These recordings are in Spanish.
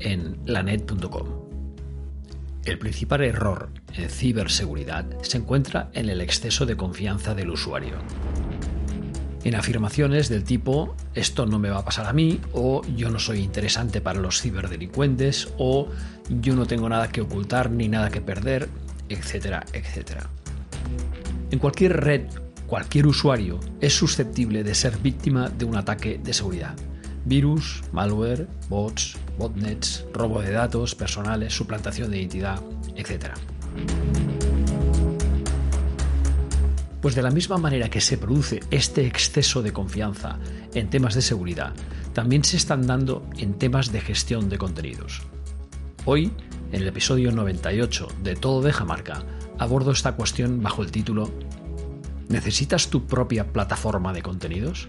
En lanet.com. El principal error en ciberseguridad se encuentra en el exceso de confianza del usuario. En afirmaciones del tipo esto no me va a pasar a mí o yo no soy interesante para los ciberdelincuentes o yo no tengo nada que ocultar ni nada que perder, etcétera, etcétera. En cualquier red, cualquier usuario es susceptible de ser víctima de un ataque de seguridad virus, malware, bots, botnets, robo de datos personales, suplantación de identidad, etc. Pues de la misma manera que se produce este exceso de confianza en temas de seguridad, también se están dando en temas de gestión de contenidos. Hoy, en el episodio 98 de Todo deja marca, abordo esta cuestión bajo el título ¿Necesitas tu propia plataforma de contenidos?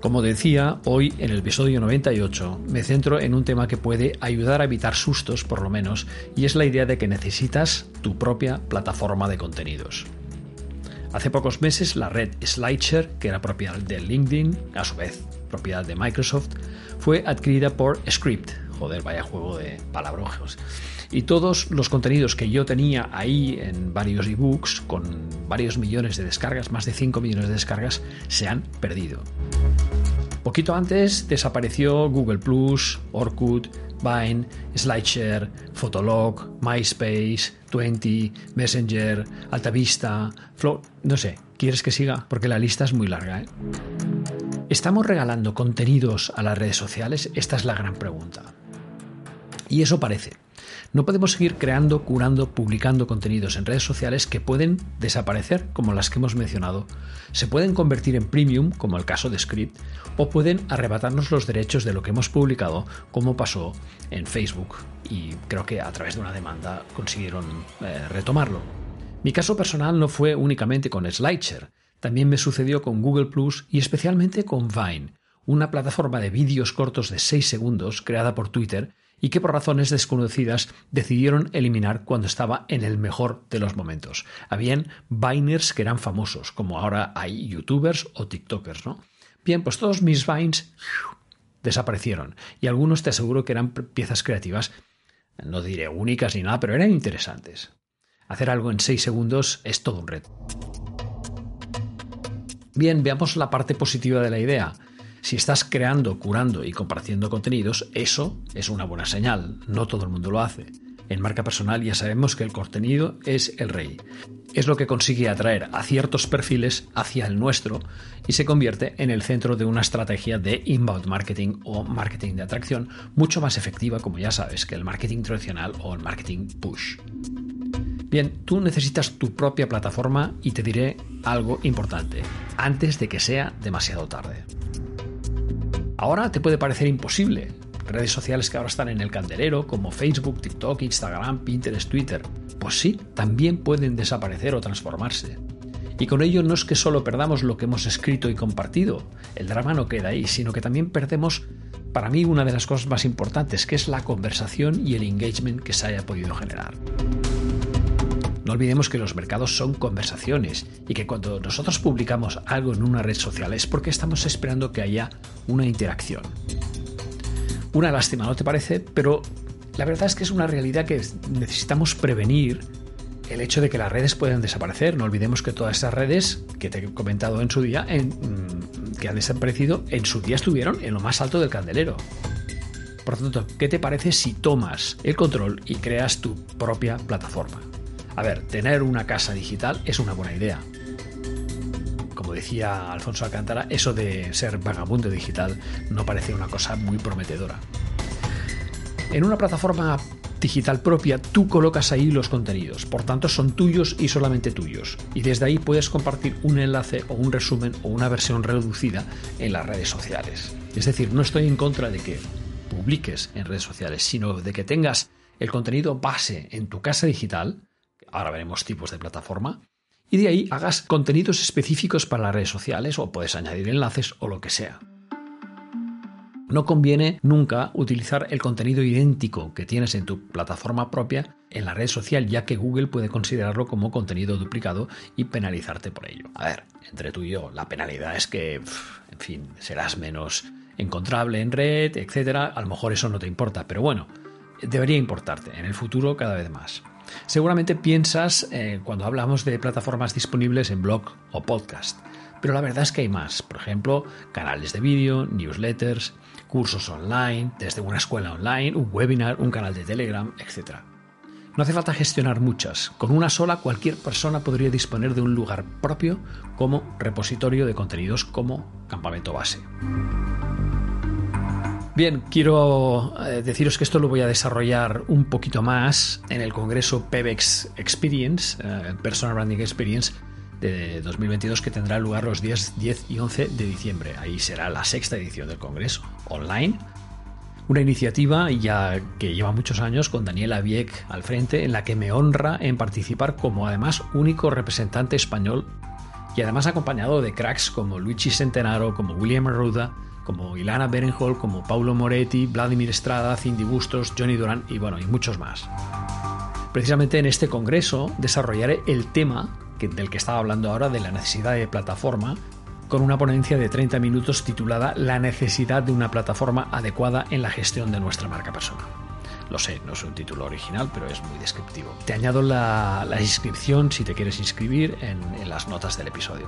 Como decía, hoy en el episodio 98 me centro en un tema que puede ayudar a evitar sustos por lo menos, y es la idea de que necesitas tu propia plataforma de contenidos. Hace pocos meses la red SlideShare, que era propiedad de LinkedIn, a su vez propiedad de Microsoft, fue adquirida por Script. Joder, vaya juego de palabrojos. Y todos los contenidos que yo tenía ahí en varios ebooks, con varios millones de descargas, más de 5 millones de descargas, se han perdido. Poquito antes desapareció Google Plus, Orkut, Vine, SlideShare, Fotolog, MySpace, Twenty, Messenger, Altavista, Flow. No sé, ¿quieres que siga? Porque la lista es muy larga. ¿eh? ¿Estamos regalando contenidos a las redes sociales? Esta es la gran pregunta. Y eso parece. No podemos seguir creando, curando, publicando contenidos en redes sociales que pueden desaparecer, como las que hemos mencionado. Se pueden convertir en premium, como el caso de Script, o pueden arrebatarnos los derechos de lo que hemos publicado, como pasó en Facebook. Y creo que a través de una demanda consiguieron eh, retomarlo. Mi caso personal no fue únicamente con SlideShare, también me sucedió con Google Plus y especialmente con Vine, una plataforma de vídeos cortos de 6 segundos creada por Twitter y que por razones desconocidas decidieron eliminar cuando estaba en el mejor de los momentos. Habían Viners que eran famosos, como ahora hay youtubers o tiktokers, ¿no? Bien, pues todos mis Vines desaparecieron y algunos te aseguro que eran piezas creativas, no diré únicas ni nada, pero eran interesantes. Hacer algo en 6 segundos es todo un reto. Bien, veamos la parte positiva de la idea. Si estás creando, curando y compartiendo contenidos, eso es una buena señal. No todo el mundo lo hace. En marca personal ya sabemos que el contenido es el rey. Es lo que consigue atraer a ciertos perfiles hacia el nuestro y se convierte en el centro de una estrategia de inbound marketing o marketing de atracción mucho más efectiva, como ya sabes, que el marketing tradicional o el marketing push. Bien, tú necesitas tu propia plataforma y te diré algo importante, antes de que sea demasiado tarde. Ahora te puede parecer imposible. Redes sociales que ahora están en el candelero, como Facebook, TikTok, Instagram, Pinterest, Twitter, pues sí, también pueden desaparecer o transformarse. Y con ello no es que solo perdamos lo que hemos escrito y compartido, el drama no queda ahí, sino que también perdemos para mí una de las cosas más importantes, que es la conversación y el engagement que se haya podido generar. No olvidemos que los mercados son conversaciones y que cuando nosotros publicamos algo en una red social es porque estamos esperando que haya una interacción. Una lástima, ¿no te parece? Pero la verdad es que es una realidad que necesitamos prevenir el hecho de que las redes pueden desaparecer. No olvidemos que todas esas redes que te he comentado en su día, mm, que han desaparecido, en su día estuvieron en lo más alto del candelero. Por tanto, ¿qué te parece si tomas el control y creas tu propia plataforma? A ver, tener una casa digital es una buena idea. Como decía Alfonso Alcántara, eso de ser vagabundo digital no parece una cosa muy prometedora. En una plataforma digital propia, tú colocas ahí los contenidos, por tanto son tuyos y solamente tuyos. Y desde ahí puedes compartir un enlace o un resumen o una versión reducida en las redes sociales. Es decir, no estoy en contra de que publiques en redes sociales, sino de que tengas el contenido base en tu casa digital, ahora veremos tipos de plataforma, y de ahí hagas contenidos específicos para las redes sociales o puedes añadir enlaces o lo que sea. No conviene nunca utilizar el contenido idéntico que tienes en tu plataforma propia en la red social, ya que Google puede considerarlo como contenido duplicado y penalizarte por ello. A ver, entre tú y yo, la penalidad es que, en fin, serás menos encontrable en red, etcétera. A lo mejor eso no te importa, pero bueno, debería importarte en el futuro cada vez más. Seguramente piensas eh, cuando hablamos de plataformas disponibles en blog o podcast, pero la verdad es que hay más. Por ejemplo, canales de vídeo, newsletters, cursos online, desde una escuela online, un webinar, un canal de Telegram, etc. No hace falta gestionar muchas. Con una sola cualquier persona podría disponer de un lugar propio como repositorio de contenidos como campamento base. Bien, quiero eh, deciros que esto lo voy a desarrollar un poquito más en el Congreso PEBEX Experience, eh, Personal Branding Experience, de 2022 que tendrá lugar los días 10 y 11 de diciembre. Ahí será la sexta edición del Congreso, online. Una iniciativa ya que lleva muchos años con Daniela Vieck al frente, en la que me honra en participar como además único representante español y además acompañado de cracks como Luigi Centenaro, como William Arruda, como Ilana Berenhol, como Paulo Moretti, Vladimir Estrada, Cindy Bustos, Johnny Duran y bueno, y muchos más. Precisamente en este congreso desarrollaré el tema del que estaba hablando ahora, de la necesidad de plataforma, con una ponencia de 30 minutos titulada La necesidad de una plataforma adecuada en la gestión de nuestra marca personal. Lo sé, no es un título original, pero es muy descriptivo. Te añado la, inscripción si te quieres inscribir en las notas del episodio.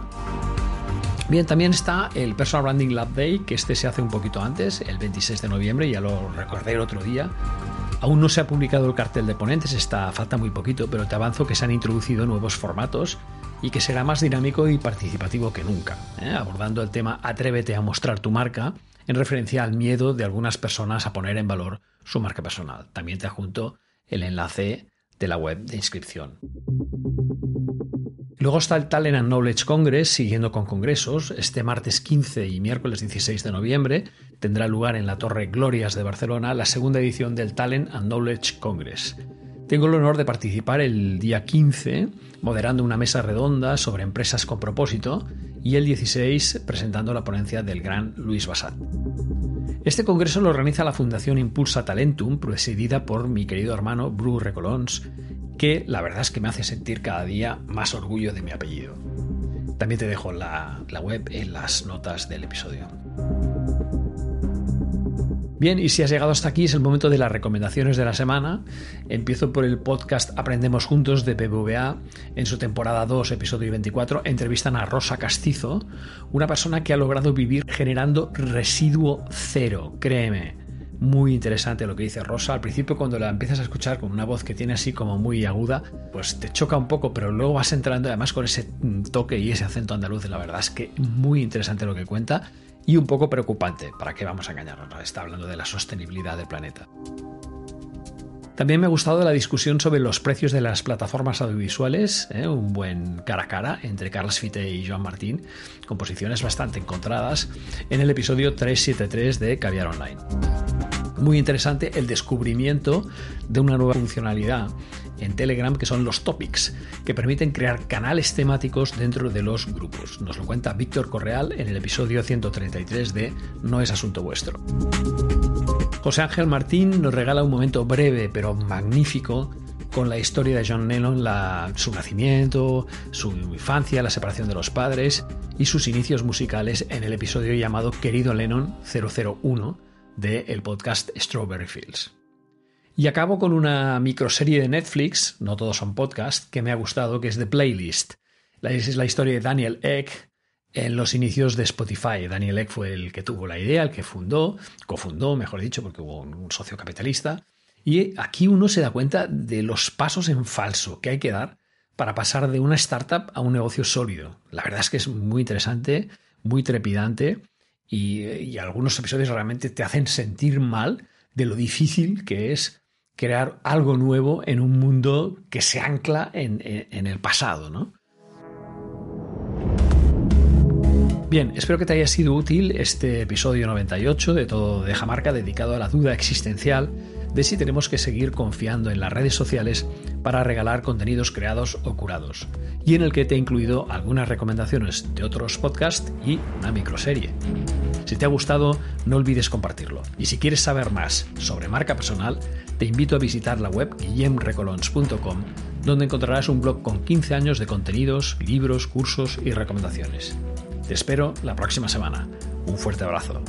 Bien, también está el Personal Branding Lab Day, que este se hace un poquito antes, el 26 de noviembre, ya lo recordé el otro día. Aún no se ha publicado el cartel de ponentes, está, falta muy poquito, pero te avanzo que se han introducido nuevos formatos y que será más dinámico y participativo que nunca, ¿eh? abordando el tema Atrévete a mostrar tu marca en referencia al miedo de algunas personas a poner en valor su marca personal. También te adjunto el enlace de la web de inscripción. Luego está el Talent and Knowledge Congress, siguiendo con congresos. Este martes 15 y miércoles 16 de noviembre tendrá lugar en la Torre Glorias de Barcelona la segunda edición del Talent and Knowledge Congress. Tengo el honor de participar el día 15 moderando una mesa redonda sobre empresas con propósito y el 16 presentando la ponencia del gran Luis Basat. Este congreso lo organiza la Fundación Impulsa Talentum, presidida por mi querido hermano Bru Recolons, que la verdad es que me hace sentir cada día más orgullo de mi apellido. También te dejo la, web en las notas del episodio. Bien, y si has llegado hasta aquí es el momento de las recomendaciones de la semana. Empiezo por el podcast Aprendemos Juntos de PBVA. En su temporada 2, episodio 24, entrevistan a Rosa Castizo, una persona que ha logrado vivir generando residuo cero, créeme muy interesante lo que dice Rosa. Al principio cuando la empiezas a escuchar con una voz que tiene así como muy aguda, pues te choca un poco, pero luego vas entrando además con ese toque y ese acento andaluz. La verdad es que muy interesante lo que cuenta y un poco preocupante. ¿Para qué vamos a engañarnos? Está hablando de la sostenibilidad del planeta. También me ha gustado la discusión sobre los precios de las plataformas audiovisuales, ¿eh? un buen cara a cara entre Carlos Fite y Joan Martín, con posiciones bastante encontradas, en el episodio 373 de Caviar Online. Muy interesante el descubrimiento de una nueva funcionalidad en Telegram que son los topics, que permiten crear canales temáticos dentro de los grupos. Nos lo cuenta Víctor Correal en el episodio 133 de No es asunto vuestro. José Ángel Martín nos regala un momento breve pero magnífico con la historia de John Lennon, su nacimiento, su infancia, la separación de los padres y sus inicios musicales en el episodio llamado Querido Lennon 001 del podcast Strawberry Fields. Y acabo con una microserie de Netflix, no todos son podcasts, que me ha gustado, que es The Playlist. Es la historia de Daniel Eck en los inicios de Spotify. Daniel Eck fue el que tuvo la idea, el que fundó, cofundó, mejor dicho, porque hubo un socio capitalista. Y aquí uno se da cuenta de los pasos en falso que hay que dar para pasar de una startup a un negocio sólido. La verdad es que es muy interesante, muy trepidante y, algunos episodios realmente te hacen sentir mal de lo difícil que es crear algo nuevo en un mundo que se ancla en, en el pasado, ¿no? Bien, espero que te haya sido útil este episodio 98 de Todo de Jamarca dedicado a la duda existencial de si tenemos que seguir confiando en las redes sociales para regalar contenidos creados o curados, y en el que te he incluido algunas recomendaciones de otros podcasts y una microserie. Si te ha gustado, no olvides compartirlo. Y si quieres saber más sobre marca personal, te invito a visitar la web guillemrecolons.com, donde encontrarás un blog con 15 años de contenidos, libros, cursos y recomendaciones. Te espero la próxima semana. Un fuerte abrazo.